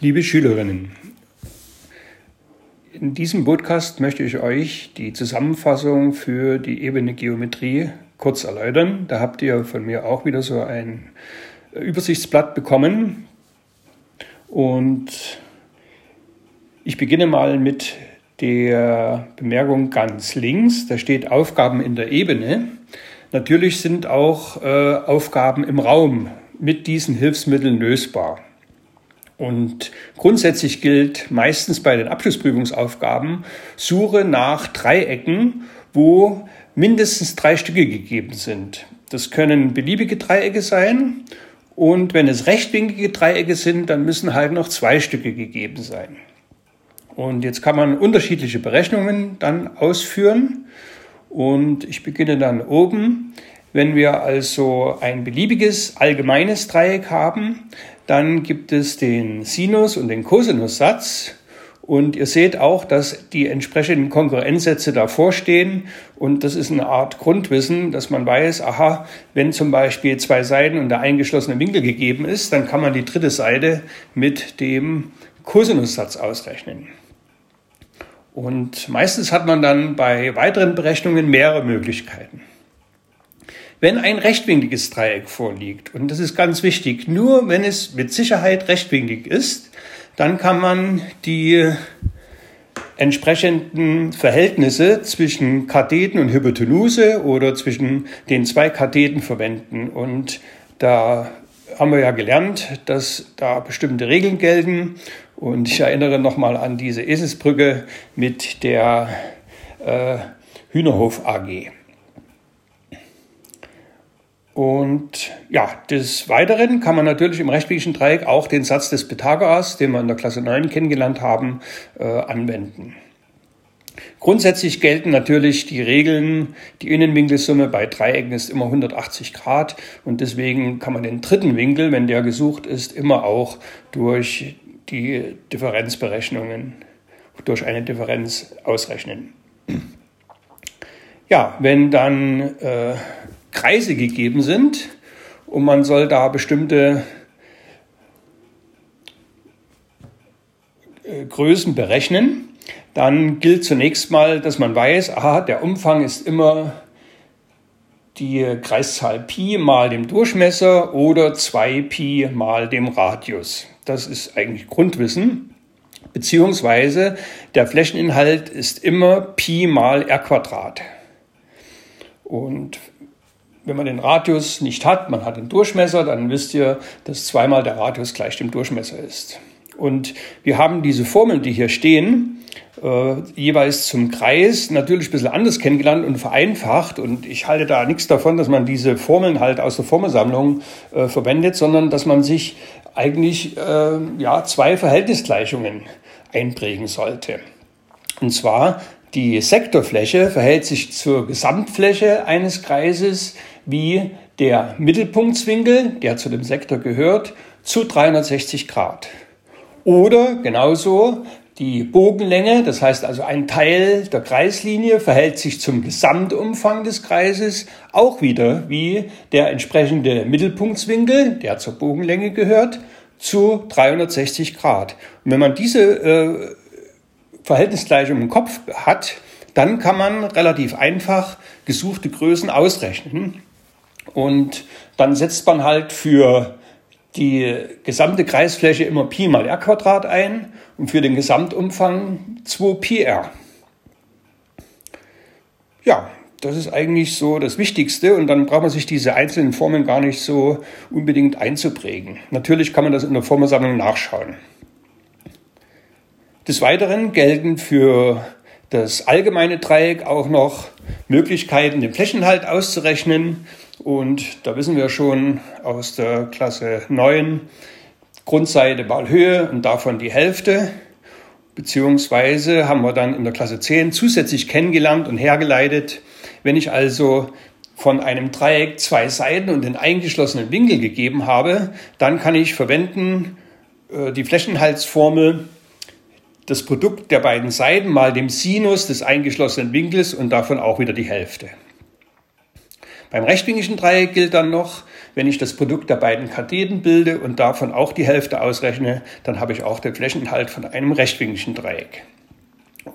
Liebe Schülerinnen, in diesem Podcast möchte ich euch die Zusammenfassung für die Ebene Geometrie kurz erläutern. Da habt ihr von mir auch wieder so ein Übersichtsblatt bekommen. Und ich beginne mal mit der Bemerkung ganz links. Da steht Aufgaben in der Ebene. Natürlich sind auch äh, Aufgaben im Raum mit diesen Hilfsmitteln lösbar. Und grundsätzlich gilt meistens bei den Abschlussprüfungsaufgaben, suche nach Dreiecken, wo mindestens drei Stücke gegeben sind. Das können beliebige Dreiecke sein und wenn es rechtwinklige Dreiecke sind, dann müssen halt noch zwei Stücke gegeben sein. Und jetzt kann man unterschiedliche Berechnungen dann ausführen. Und ich beginne dann oben. Wenn wir also ein beliebiges allgemeines Dreieck haben, dann gibt es den Sinus- und den Cosinussatz. Und ihr seht auch, dass die entsprechenden Konkurrenzsätze davor stehen. Und das ist eine Art Grundwissen, dass man weiß, aha, wenn zum Beispiel zwei Seiten und der eingeschlossene Winkel gegeben ist, dann kann man die dritte Seite mit dem Cosinussatz ausrechnen. Und meistens hat man dann bei weiteren Berechnungen mehrere Möglichkeiten. Wenn ein rechtwinkliges Dreieck vorliegt, und das ist ganz wichtig, nur wenn es mit Sicherheit rechtwinklig ist, dann kann man die entsprechenden Verhältnisse zwischen Katheten und Hypotenuse oder zwischen den zwei Katheten verwenden. Und da haben wir ja gelernt, dass da bestimmte Regeln gelten. Und ich erinnere nochmal an diese Eselsbrücke mit der äh, Hühnerhof AG. Und ja, des Weiteren kann man natürlich im rechtwinkligen Dreieck auch den Satz des Pythagoras, den wir in der Klasse 9 kennengelernt haben, äh, anwenden. Grundsätzlich gelten natürlich die Regeln, die Innenwinkelsumme bei Dreiecken ist immer 180 Grad und deswegen kann man den dritten Winkel, wenn der gesucht ist, immer auch durch die Differenzberechnungen, durch eine Differenz ausrechnen. Ja, wenn dann äh, Kreise gegeben sind und man soll da bestimmte äh, Größen berechnen, dann gilt zunächst mal, dass man weiß, aha, der Umfang ist immer die Kreiszahl Pi mal dem Durchmesser oder 2 Pi mal dem Radius. Das ist eigentlich Grundwissen. Beziehungsweise der Flächeninhalt ist immer Pi mal r Quadrat. Und wenn man den Radius nicht hat, man hat den Durchmesser, dann wisst ihr, dass zweimal der Radius gleich dem Durchmesser ist. Und wir haben diese Formeln, die hier stehen, äh, jeweils zum Kreis natürlich ein bisschen anders kennengelernt und vereinfacht. Und ich halte da nichts davon, dass man diese Formeln halt aus der Formelsammlung äh, verwendet, sondern dass man sich eigentlich äh, ja, zwei Verhältnisgleichungen einprägen sollte. Und zwar die Sektorfläche verhält sich zur Gesamtfläche eines Kreises wie der Mittelpunktswinkel, der zu dem Sektor gehört, zu 360 Grad. Oder genauso die Bogenlänge, das heißt also ein Teil der Kreislinie verhält sich zum Gesamtumfang des Kreises auch wieder wie der entsprechende Mittelpunktswinkel, der zur Bogenlänge gehört, zu 360 Grad. Und wenn man diese äh, Verhältnisgleichung im Kopf hat, dann kann man relativ einfach gesuchte Größen ausrechnen. Und dann setzt man halt für die gesamte Kreisfläche immer Pi mal r Quadrat ein und für den Gesamtumfang 2 Pi r. Ja, das ist eigentlich so das Wichtigste und dann braucht man sich diese einzelnen Formeln gar nicht so unbedingt einzuprägen. Natürlich kann man das in der Formelsammlung nachschauen. Des Weiteren gelten für das allgemeine Dreieck auch noch Möglichkeiten, den Flächenhalt auszurechnen. Und da wissen wir schon aus der Klasse 9, Grundseite mal Höhe und davon die Hälfte. Beziehungsweise haben wir dann in der Klasse 10 zusätzlich kennengelernt und hergeleitet, wenn ich also von einem Dreieck zwei Seiten und den eingeschlossenen Winkel gegeben habe, dann kann ich verwenden äh, die Flächenhaltsformel das Produkt der beiden Seiten mal dem Sinus des eingeschlossenen Winkels und davon auch wieder die Hälfte. Beim rechtwinkligen Dreieck gilt dann noch, wenn ich das Produkt der beiden Katheten bilde und davon auch die Hälfte ausrechne, dann habe ich auch den Flächeninhalt von einem rechtwinkligen Dreieck.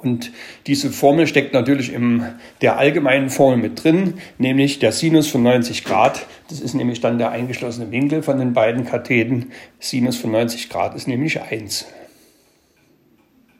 Und diese Formel steckt natürlich in der allgemeinen Formel mit drin, nämlich der Sinus von 90 Grad. Das ist nämlich dann der eingeschlossene Winkel von den beiden Katheten. Sinus von 90 Grad ist nämlich 1.